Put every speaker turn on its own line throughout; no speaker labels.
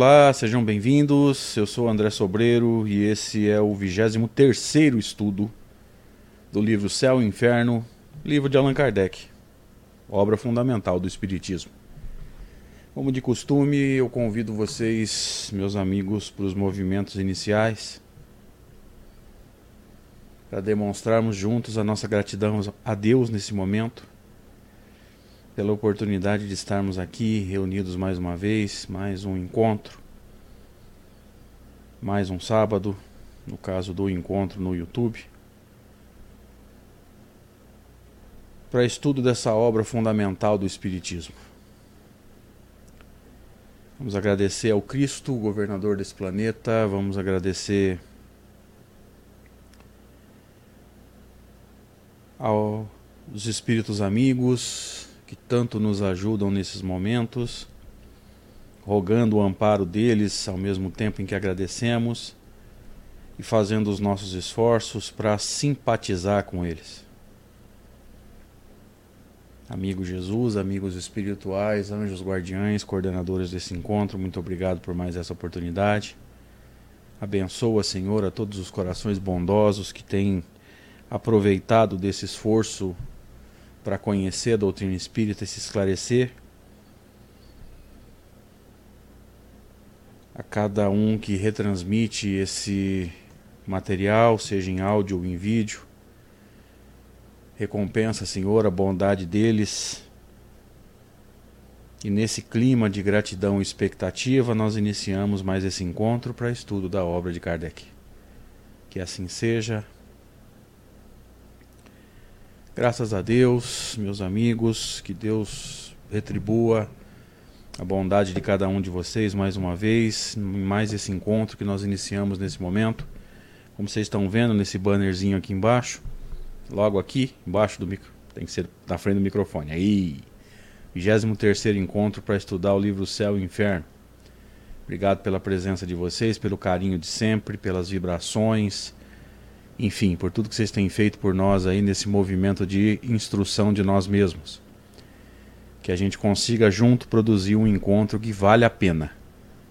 Olá, sejam bem-vindos. Eu sou André Sobreiro e esse é o 23 estudo do livro Céu e Inferno, livro de Allan Kardec, obra fundamental do Espiritismo. Como de costume, eu convido vocês, meus amigos, para os movimentos iniciais, para demonstrarmos juntos a nossa gratidão a Deus nesse momento pela oportunidade de estarmos aqui reunidos mais uma vez, mais um encontro, mais um sábado, no caso do encontro no YouTube, para estudo dessa obra fundamental do Espiritismo. Vamos agradecer ao Cristo, governador desse planeta, vamos agradecer aos espíritos amigos, que tanto nos ajudam nesses momentos, rogando o amparo deles ao mesmo tempo em que agradecemos e fazendo os nossos esforços para simpatizar com eles. Amigo Jesus, amigos espirituais, anjos guardiães, coordenadores desse encontro, muito obrigado por mais essa oportunidade. Abençoa, Senhor, a todos os corações bondosos que têm aproveitado desse esforço para conhecer a doutrina espírita e se esclarecer. A cada um que retransmite esse material, seja em áudio ou em vídeo. Recompensa, Senhor, a bondade deles. E nesse clima de gratidão e expectativa, nós iniciamos mais esse encontro para estudo da obra de Kardec. Que assim seja. Graças a Deus, meus amigos, que Deus retribua a bondade de cada um de vocês mais uma vez, em mais esse encontro que nós iniciamos nesse momento. Como vocês estão vendo nesse bannerzinho aqui embaixo, logo aqui, embaixo do micro, tem que ser na frente do microfone. Aí, 23 encontro para estudar o livro Céu e Inferno. Obrigado pela presença de vocês, pelo carinho de sempre, pelas vibrações enfim, por tudo que vocês têm feito por nós aí nesse movimento de instrução de nós mesmos. Que a gente consiga junto produzir um encontro que vale a pena,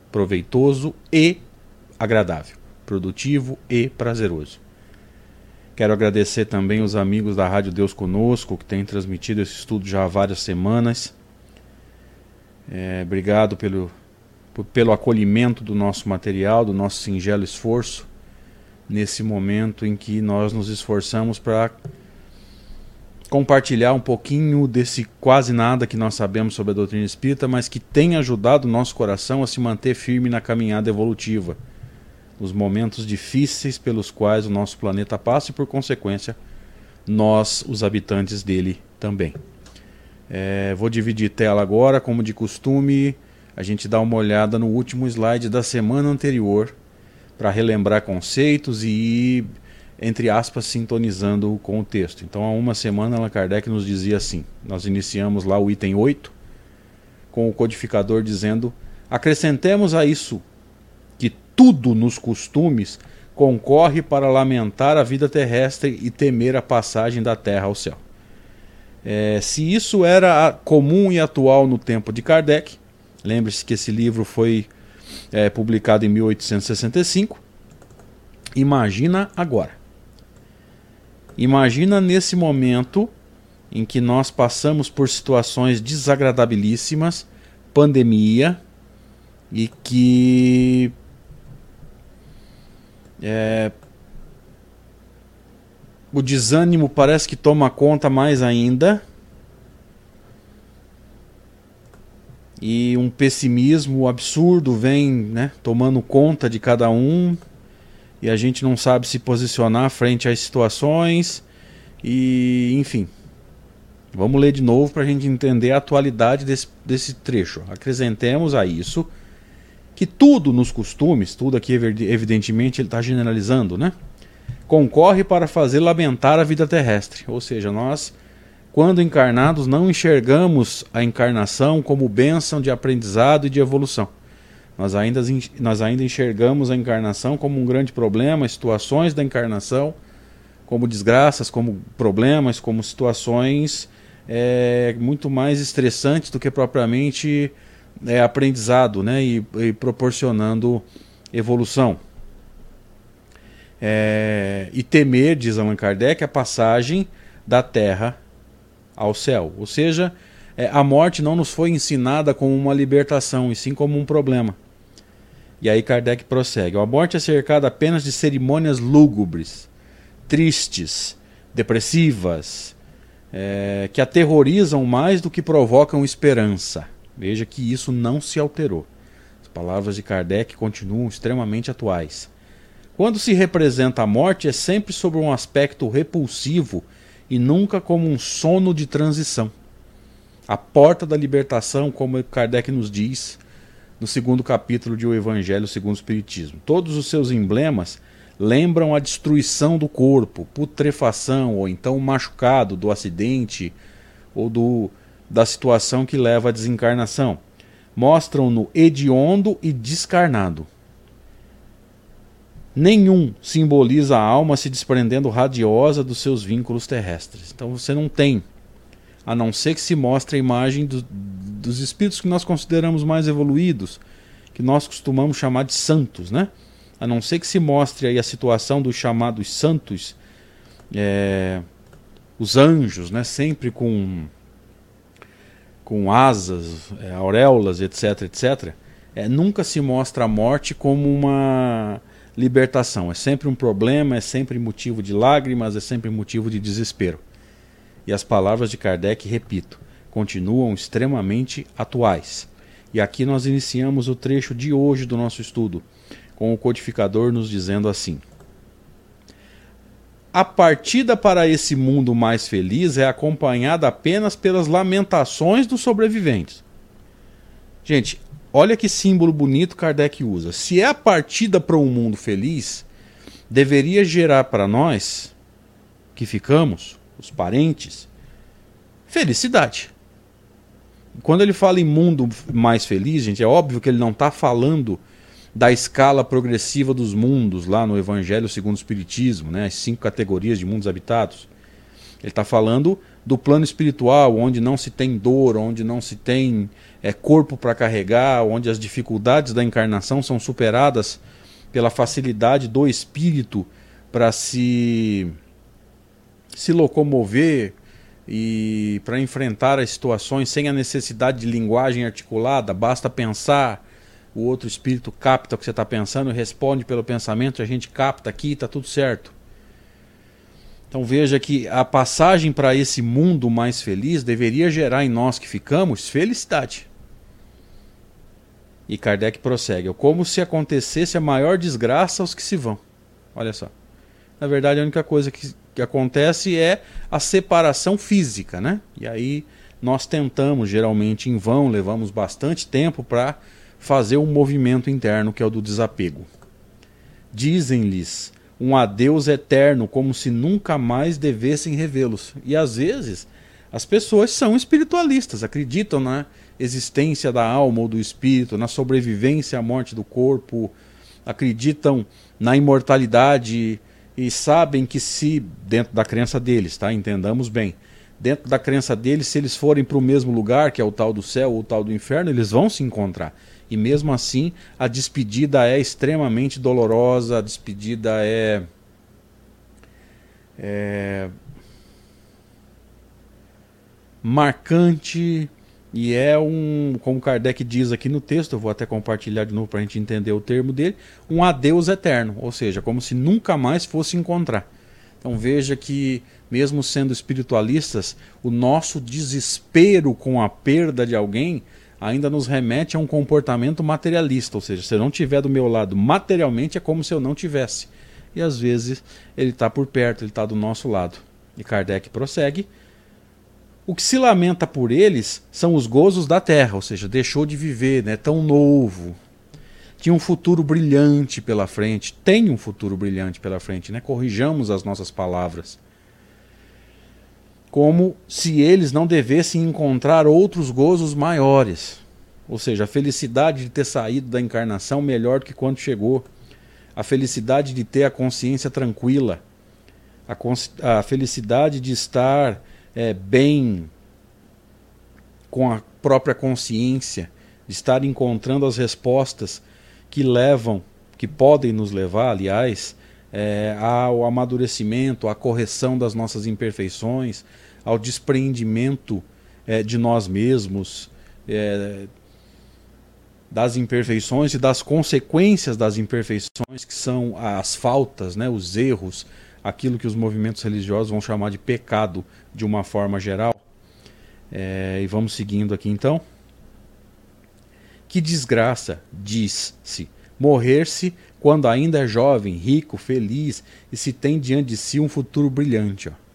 proveitoso e agradável, produtivo e prazeroso. Quero agradecer também os amigos da Rádio Deus Conosco, que têm transmitido esse estudo já há várias semanas. É, obrigado pelo, pelo acolhimento do nosso material, do nosso singelo esforço nesse momento em que nós nos esforçamos para compartilhar um pouquinho desse quase nada que nós sabemos sobre a doutrina espírita, mas que tem ajudado o nosso coração a se manter firme na caminhada evolutiva, nos momentos difíceis pelos quais o nosso planeta passa e, por consequência, nós, os habitantes dele, também. É, vou dividir tela agora, como de costume, a gente dá uma olhada no último slide da semana anterior para relembrar conceitos e ir, entre aspas, sintonizando com o texto. Então, há uma semana, Allan Kardec nos dizia assim: nós iniciamos lá o item 8, com o codificador dizendo: acrescentemos a isso que tudo nos costumes concorre para lamentar a vida terrestre e temer a passagem da terra ao céu. É, se isso era comum e atual no tempo de Kardec, lembre-se que esse livro foi é, publicado em 1865. Imagina agora. Imagina nesse momento em que nós passamos por situações desagradabilíssimas, pandemia, e que é, o desânimo parece que toma conta mais ainda e um pessimismo absurdo vem né, tomando conta de cada um. E a gente não sabe se posicionar frente às situações. E enfim vamos ler de novo para a gente entender a atualidade desse, desse trecho. Acrescentemos a isso que tudo nos costumes tudo aqui evidentemente ele está generalizando né concorre para fazer lamentar a vida terrestre. Ou seja nós quando encarnados, não enxergamos a encarnação como bênção de aprendizado e de evolução. Nós ainda, nós ainda enxergamos a encarnação como um grande problema, situações da encarnação como desgraças, como problemas, como situações é, muito mais estressantes do que propriamente é, aprendizado né, e, e proporcionando evolução. É, e temer, diz Allan Kardec, a passagem da terra ao céu. Ou seja, é, a morte não nos foi ensinada como uma libertação, e sim como um problema. E aí Kardec prossegue: a morte é cercada apenas de cerimônias lúgubres, tristes, depressivas, é, que aterrorizam mais do que provocam esperança. Veja que isso não se alterou. As palavras de Kardec continuam extremamente atuais. Quando se representa a morte, é sempre sobre um aspecto repulsivo e nunca como um sono de transição. A porta da libertação, como Kardec nos diz no segundo capítulo de O Evangelho segundo o Espiritismo. Todos os seus emblemas lembram a destruição do corpo, putrefação, ou então o machucado do acidente ou do, da situação que leva à desencarnação. Mostram-no hediondo e descarnado. Nenhum simboliza a alma se desprendendo radiosa dos seus vínculos terrestres. Então você não tem, a não ser que se mostre a imagem do, dos espíritos que nós consideramos mais evoluídos, que nós costumamos chamar de santos, né? a não ser que se mostre aí a situação dos chamados santos, é, os anjos, né, sempre com, com asas, é, auréolas, etc, etc, é, nunca se mostra a morte como uma libertação. É sempre um problema, é sempre motivo de lágrimas, é sempre motivo de desespero. E as palavras de Kardec, repito, continuam extremamente atuais. E aqui nós iniciamos o trecho de hoje do nosso estudo com o codificador nos dizendo assim: A partida para esse mundo mais feliz é acompanhada apenas pelas lamentações dos sobreviventes. Gente, olha que símbolo bonito Kardec usa. Se é a partida para um mundo feliz, deveria gerar para nós que ficamos, os parentes, felicidade. Quando ele fala em mundo mais feliz, gente, é óbvio que ele não está falando da escala progressiva dos mundos lá no Evangelho segundo o Espiritismo, né? as cinco categorias de mundos habitados. Ele está falando do plano espiritual, onde não se tem dor, onde não se tem é, corpo para carregar, onde as dificuldades da encarnação são superadas pela facilidade do espírito para se, se locomover e para enfrentar as situações sem a necessidade de linguagem articulada, basta pensar o outro espírito capta o que você está pensando, responde pelo pensamento, a gente capta aqui, está tudo certo. Então veja que a passagem para esse mundo mais feliz deveria gerar em nós que ficamos felicidade. E Kardec prossegue: como se acontecesse a maior desgraça aos que se vão. Olha só. Na verdade, a única coisa que, que acontece é a separação física, né? E aí nós tentamos, geralmente em vão, levamos bastante tempo para fazer um movimento interno que é o do desapego. Dizem-lhes um adeus eterno, como se nunca mais devessem revê-los. E às vezes as pessoas são espiritualistas, acreditam na existência da alma ou do espírito, na sobrevivência à morte do corpo, acreditam na imortalidade e sabem que se dentro da crença deles, tá? Entendamos bem. Dentro da crença deles, se eles forem para o mesmo lugar, que é o tal do céu ou o tal do inferno, eles vão se encontrar. E mesmo assim, a despedida é extremamente dolorosa, a despedida é. é marcante e é um, como Kardec diz aqui no texto, eu vou até compartilhar de novo para a gente entender o termo dele, um adeus eterno, ou seja, como se nunca mais fosse encontrar. Então veja que, mesmo sendo espiritualistas, o nosso desespero com a perda de alguém ainda nos remete a um comportamento materialista, ou seja, se eu não estiver do meu lado materialmente, é como se eu não tivesse. E às vezes ele está por perto, ele está do nosso lado. E Kardec prossegue. O que se lamenta por eles são os gozos da terra, ou seja, deixou de viver, né, tão novo. Tinha um futuro brilhante pela frente, tem um futuro brilhante pela frente, né? Corrijamos as nossas palavras como se eles não devessem encontrar outros gozos maiores. Ou seja, a felicidade de ter saído da encarnação melhor do que quando chegou, a felicidade de ter a consciência tranquila, a, a felicidade de estar é, bem com a própria consciência, de estar encontrando as respostas que levam, que podem nos levar, aliás, é, ao amadurecimento, à correção das nossas imperfeições, ao despreendimento é, de nós mesmos, é, das imperfeições e das consequências das imperfeições, que são as faltas, né, os erros, aquilo que os movimentos religiosos vão chamar de pecado de uma forma geral. É, e vamos seguindo aqui então. Que desgraça, diz-se, morrer-se quando ainda é jovem, rico, feliz e se tem diante de si um futuro brilhante. Ó.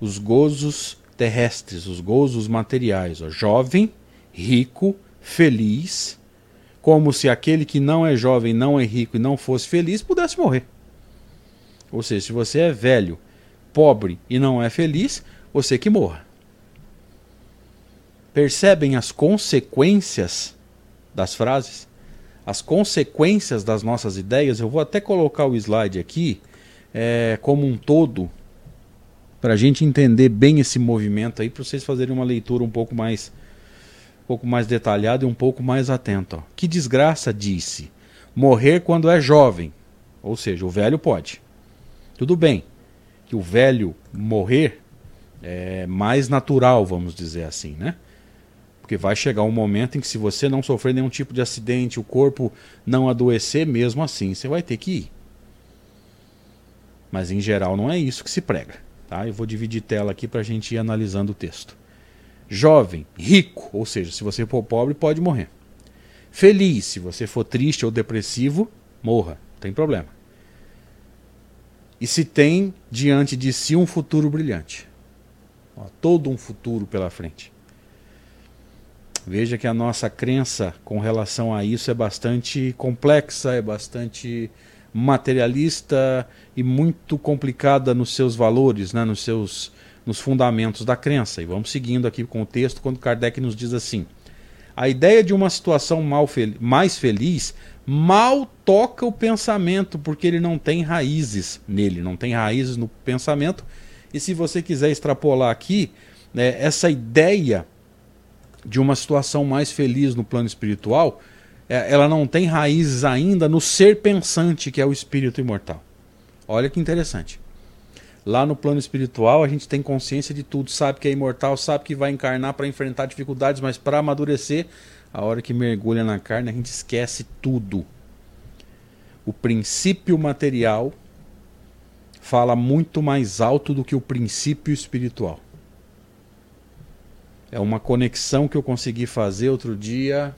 Os gozos terrestres, os gozos materiais, ó. jovem, rico, feliz, como se aquele que não é jovem, não é rico e não fosse feliz pudesse morrer. Ou seja, se você é velho, pobre e não é feliz, você que morra. Percebem as consequências das frases? As consequências das nossas ideias? Eu vou até colocar o slide aqui é, como um todo, para a gente entender bem esse movimento aí, para vocês fazerem uma leitura um pouco mais um pouco mais detalhado e um pouco mais atento. Ó. Que desgraça, disse. Morrer quando é jovem. Ou seja, o velho pode. Tudo bem que o velho morrer é mais natural, vamos dizer assim, né? Porque vai chegar um momento em que se você não sofrer nenhum tipo de acidente, o corpo não adoecer, mesmo assim você vai ter que ir. Mas em geral não é isso que se prega. Tá? Eu vou dividir tela aqui para a gente ir analisando o texto. Jovem, rico, ou seja, se você for pobre, pode morrer. Feliz, se você for triste ou depressivo, morra, não tem problema. E se tem diante de si um futuro brilhante. Ó, todo um futuro pela frente. Veja que a nossa crença com relação a isso é bastante complexa, é bastante materialista e muito complicada nos seus valores, né, nos seus nos fundamentos da crença. E vamos seguindo aqui com o texto quando Kardec nos diz assim: a ideia de uma situação fel mais feliz mal toca o pensamento, porque ele não tem raízes nele, não tem raízes no pensamento. E se você quiser extrapolar aqui, né, essa ideia de uma situação mais feliz no plano espiritual, ela não tem raízes ainda no ser pensante que é o espírito imortal. Olha que interessante. Lá no plano espiritual, a gente tem consciência de tudo, sabe que é imortal, sabe que vai encarnar para enfrentar dificuldades, mas para amadurecer, a hora que mergulha na carne, a gente esquece tudo. O princípio material fala muito mais alto do que o princípio espiritual. É uma conexão que eu consegui fazer outro dia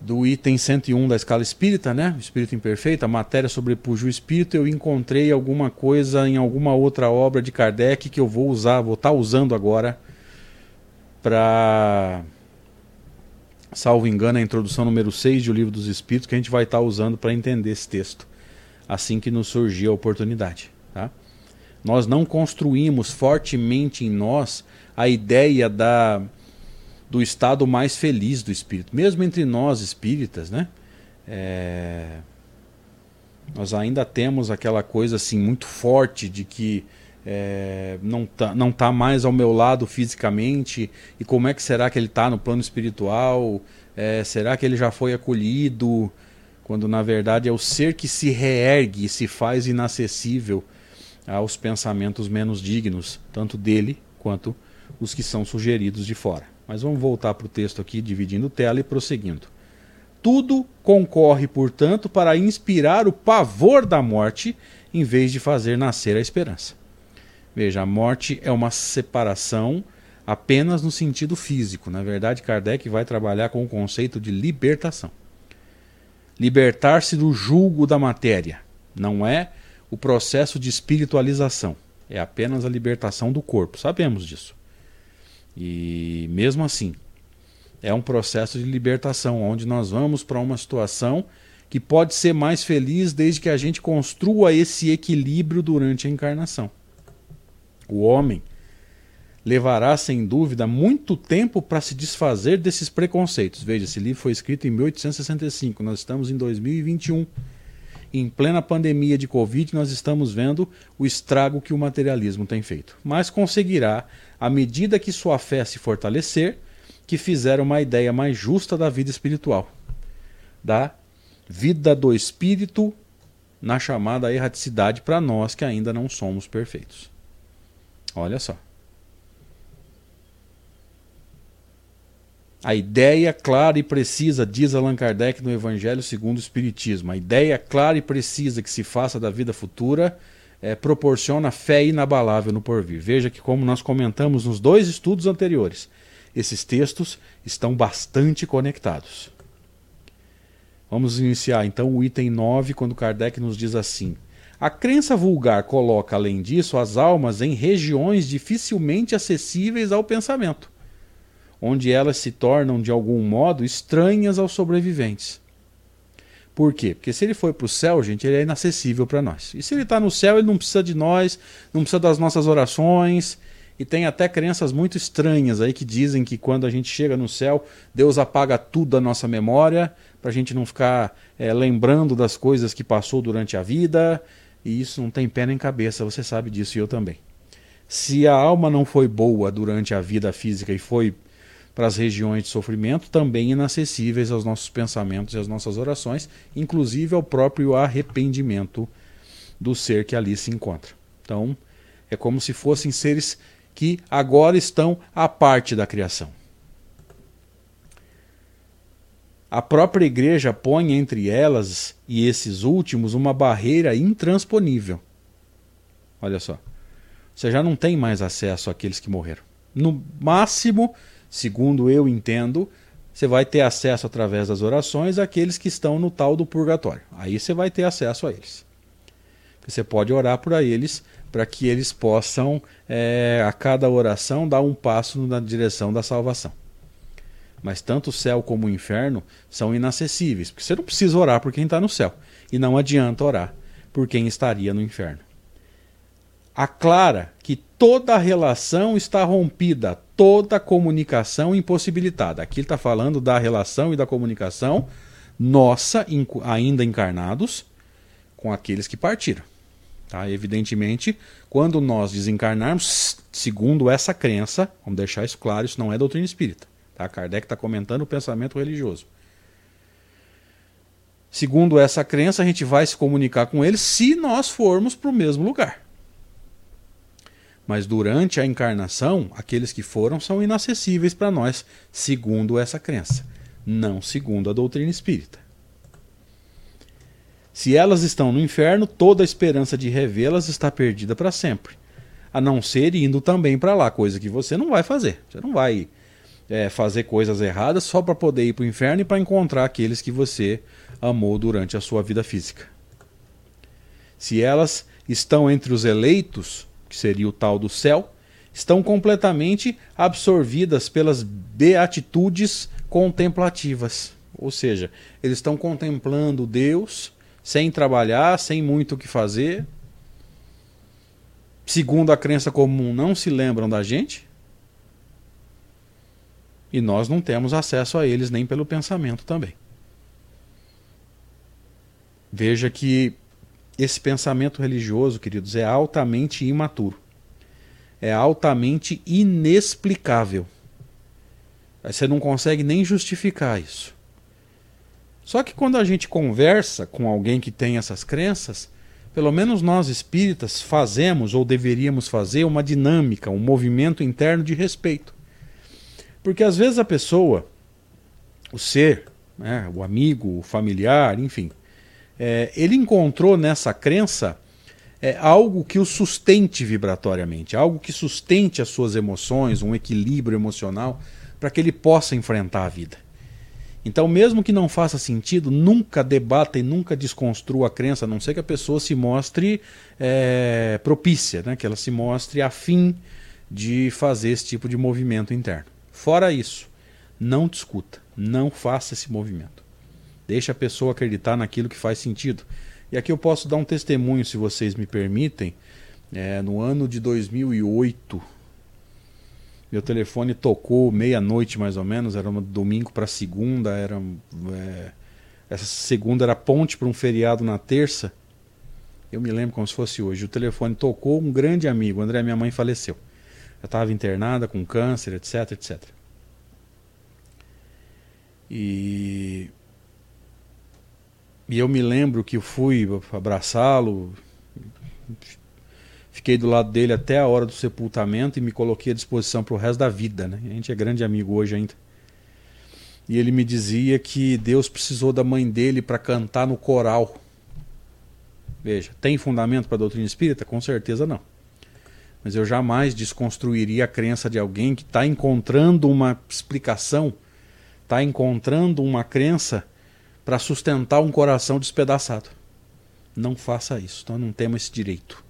do item 101 da escala espírita, né? Espírito imperfeito, a matéria sobrepuja o espírito. Eu encontrei alguma coisa em alguma outra obra de Kardec que eu vou usar, vou estar tá usando agora para salvo engano, a introdução número 6 do Livro dos Espíritos que a gente vai estar tá usando para entender esse texto, assim que nos surgir a oportunidade, tá? Nós não construímos fortemente em nós a ideia da do estado mais feliz do espírito. Mesmo entre nós espíritas, né? É... Nós ainda temos aquela coisa assim muito forte de que é, não tá, não tá mais ao meu lado fisicamente e como é que será que ele está no plano espiritual? É, será que ele já foi acolhido? Quando na verdade é o ser que se reergue e se faz inacessível aos pensamentos menos dignos, tanto dele quanto os que são sugeridos de fora. Mas vamos voltar para o texto aqui, dividindo tela e prosseguindo. Tudo concorre, portanto, para inspirar o pavor da morte, em vez de fazer nascer a esperança. Veja, a morte é uma separação apenas no sentido físico. Na verdade, Kardec vai trabalhar com o conceito de libertação. Libertar-se do julgo da matéria. Não é o processo de espiritualização. É apenas a libertação do corpo. Sabemos disso. E mesmo assim, é um processo de libertação, onde nós vamos para uma situação que pode ser mais feliz desde que a gente construa esse equilíbrio durante a encarnação. O homem levará, sem dúvida, muito tempo para se desfazer desses preconceitos. Veja, esse livro foi escrito em 1865, nós estamos em 2021. Em plena pandemia de Covid, nós estamos vendo o estrago que o materialismo tem feito. Mas conseguirá à medida que sua fé se fortalecer, que fizeram uma ideia mais justa da vida espiritual, da vida do espírito na chamada erraticidade para nós que ainda não somos perfeitos. Olha só. A ideia clara e precisa, diz Allan Kardec no Evangelho segundo o Espiritismo, a ideia clara e precisa que se faça da vida futura é, proporciona fé inabalável no porvir. Veja que, como nós comentamos nos dois estudos anteriores, esses textos estão bastante conectados. Vamos iniciar então o item 9, quando Kardec nos diz assim: A crença vulgar coloca, além disso, as almas em regiões dificilmente acessíveis ao pensamento onde elas se tornam de algum modo estranhas aos sobreviventes. Por quê? Porque se ele foi para o céu, gente, ele é inacessível para nós. E se ele está no céu, ele não precisa de nós, não precisa das nossas orações. E tem até crenças muito estranhas aí que dizem que quando a gente chega no céu, Deus apaga tudo da nossa memória, para a gente não ficar é, lembrando das coisas que passou durante a vida. E isso não tem pé nem cabeça, você sabe disso e eu também. Se a alma não foi boa durante a vida física e foi para as regiões de sofrimento, também inacessíveis aos nossos pensamentos e às nossas orações, inclusive ao próprio arrependimento do ser que ali se encontra. Então, é como se fossem seres que agora estão à parte da criação. A própria igreja põe entre elas e esses últimos uma barreira intransponível. Olha só. Você já não tem mais acesso àqueles que morreram. No máximo, segundo eu entendo, você vai ter acesso através das orações àqueles que estão no tal do purgatório. Aí você vai ter acesso a eles. Você pode orar por eles para que eles possam, é, a cada oração, dar um passo na direção da salvação. Mas tanto o céu como o inferno são inacessíveis, porque você não precisa orar por quem está no céu. E não adianta orar por quem estaria no inferno. Aclara que toda relação está rompida, toda comunicação impossibilitada. Aqui ele está falando da relação e da comunicação nossa, ainda encarnados, com aqueles que partiram. Tá? Evidentemente, quando nós desencarnarmos, segundo essa crença, vamos deixar isso claro, isso não é doutrina espírita. Tá? Kardec está comentando o pensamento religioso. Segundo essa crença, a gente vai se comunicar com eles se nós formos para o mesmo lugar. Mas durante a encarnação, aqueles que foram são inacessíveis para nós, segundo essa crença, não segundo a doutrina espírita. Se elas estão no inferno, toda a esperança de revê-las está perdida para sempre. A não ser indo também para lá, coisa que você não vai fazer. Você não vai é, fazer coisas erradas só para poder ir para o inferno e para encontrar aqueles que você amou durante a sua vida física. Se elas estão entre os eleitos, que seria o tal do céu, estão completamente absorvidas pelas beatitudes contemplativas. Ou seja, eles estão contemplando Deus sem trabalhar, sem muito o que fazer. Segundo a crença comum, não se lembram da gente. E nós não temos acesso a eles nem pelo pensamento também. Veja que esse pensamento religioso, queridos, é altamente imaturo. É altamente inexplicável. Você não consegue nem justificar isso. Só que quando a gente conversa com alguém que tem essas crenças, pelo menos nós espíritas fazemos ou deveríamos fazer uma dinâmica, um movimento interno de respeito. Porque às vezes a pessoa, o ser, né, o amigo, o familiar, enfim, é, ele encontrou nessa crença é, algo que o sustente vibratoriamente, algo que sustente as suas emoções, um equilíbrio emocional, para que ele possa enfrentar a vida. Então, mesmo que não faça sentido, nunca debata e nunca desconstrua a crença, a não ser que a pessoa se mostre é, propícia, né? que ela se mostre afim de fazer esse tipo de movimento interno. Fora isso, não discuta, não faça esse movimento. Deixa a pessoa acreditar naquilo que faz sentido. E aqui eu posso dar um testemunho, se vocês me permitem. É, no ano de 2008, meu telefone tocou meia-noite mais ou menos, era um domingo para segunda, era é, essa segunda era ponte para um feriado na terça. Eu me lembro como se fosse hoje. O telefone tocou, um grande amigo, André, minha mãe faleceu. Eu estava internada com câncer, etc, etc. E, e eu me lembro que fui abraçá-lo, fiquei do lado dele até a hora do sepultamento e me coloquei à disposição para o resto da vida. Né? A gente é grande amigo hoje ainda. E ele me dizia que Deus precisou da mãe dele para cantar no coral. Veja, tem fundamento para a doutrina espírita? Com certeza não. Mas eu jamais desconstruiria a crença de alguém que está encontrando uma explicação, está encontrando uma crença para sustentar um coração despedaçado. Não faça isso, nós não temos esse direito.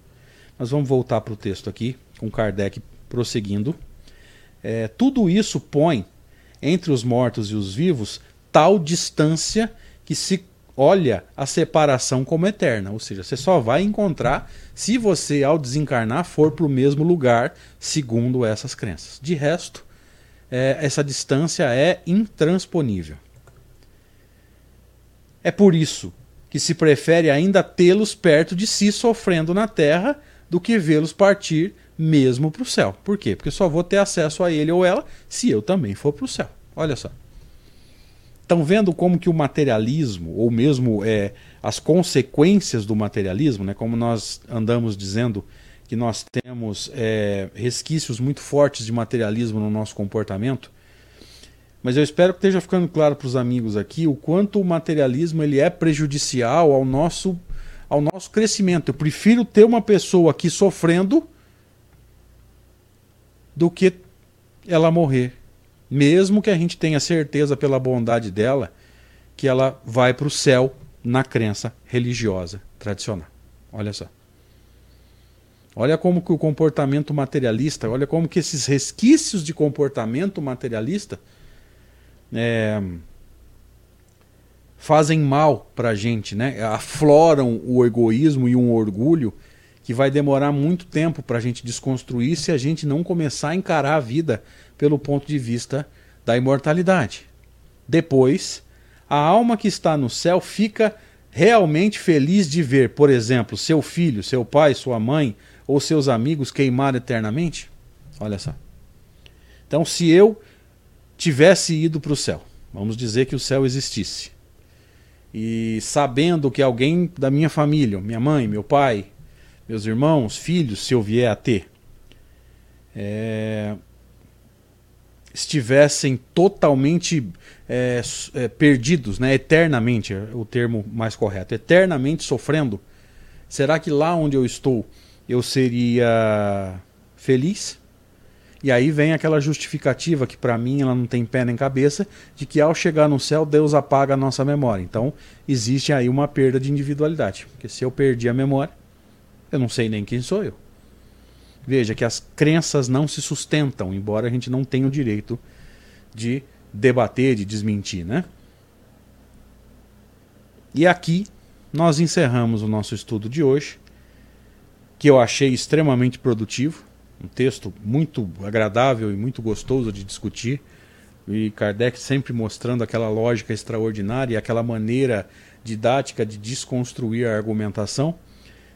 Mas vamos voltar para o texto aqui, com Kardec prosseguindo. É, tudo isso põe entre os mortos e os vivos tal distância que se olha a separação como eterna, ou seja, você só vai encontrar se você, ao desencarnar, for para o mesmo lugar, segundo essas crenças. De resto, é, essa distância é intransponível. É por isso que se prefere ainda tê-los perto de si sofrendo na terra do que vê-los partir mesmo para o céu. Por quê? Porque só vou ter acesso a ele ou ela se eu também for para o céu. Olha só. Estão vendo como que o materialismo, ou mesmo é, as consequências do materialismo, né, como nós andamos dizendo que nós temos é, resquícios muito fortes de materialismo no nosso comportamento, mas eu espero que esteja ficando claro para os amigos aqui o quanto o materialismo ele é prejudicial ao nosso, ao nosso crescimento. Eu prefiro ter uma pessoa aqui sofrendo do que ela morrer mesmo que a gente tenha certeza pela bondade dela que ela vai para o céu na crença religiosa tradicional. Olha só. Olha como que o comportamento materialista, olha como que esses resquícios de comportamento materialista é, fazem mal para a gente, né? afloram o egoísmo e um orgulho que vai demorar muito tempo para a gente desconstruir se a gente não começar a encarar a vida pelo ponto de vista da imortalidade. Depois, a alma que está no céu fica realmente feliz de ver, por exemplo, seu filho, seu pai, sua mãe ou seus amigos queimar eternamente? Olha só. Então, se eu tivesse ido para o céu, vamos dizer que o céu existisse, e sabendo que alguém da minha família, minha mãe, meu pai, meus irmãos, filhos, se eu vier a ter, é, estivessem totalmente é, é, perdidos, né, eternamente, é o termo mais correto, eternamente sofrendo, será que lá onde eu estou eu seria feliz? E aí vem aquela justificativa que para mim ela não tem pé nem cabeça, de que ao chegar no céu Deus apaga a nossa memória. Então existe aí uma perda de individualidade, porque se eu perdi a memória, eu não sei nem quem sou eu. Veja que as crenças não se sustentam, embora a gente não tenha o direito de debater, de desmentir, né? E aqui nós encerramos o nosso estudo de hoje, que eu achei extremamente produtivo, um texto muito agradável e muito gostoso de discutir, e Kardec sempre mostrando aquela lógica extraordinária e aquela maneira didática de desconstruir a argumentação.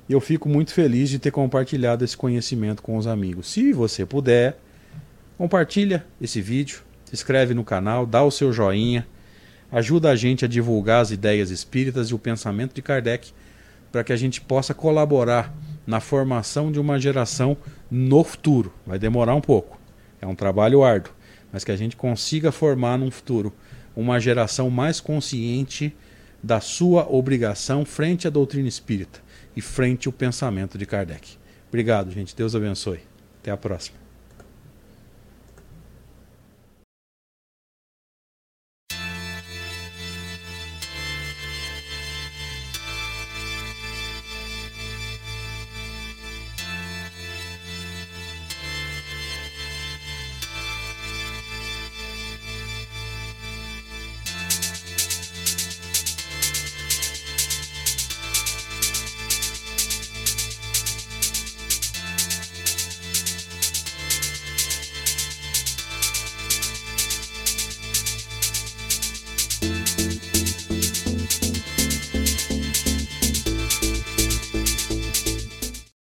E eu fico muito feliz de ter compartilhado esse conhecimento com os amigos. Se você puder, compartilha esse vídeo, se inscreve no canal, dá o seu joinha, ajuda a gente a divulgar as ideias espíritas e o pensamento de Kardec para que a gente possa colaborar na formação de uma geração no futuro. Vai demorar um pouco, é um trabalho árduo, mas que a gente consiga formar num futuro uma geração mais consciente da sua obrigação frente à doutrina espírita e frente ao pensamento de Kardec. Obrigado, gente. Deus abençoe. Até a próxima.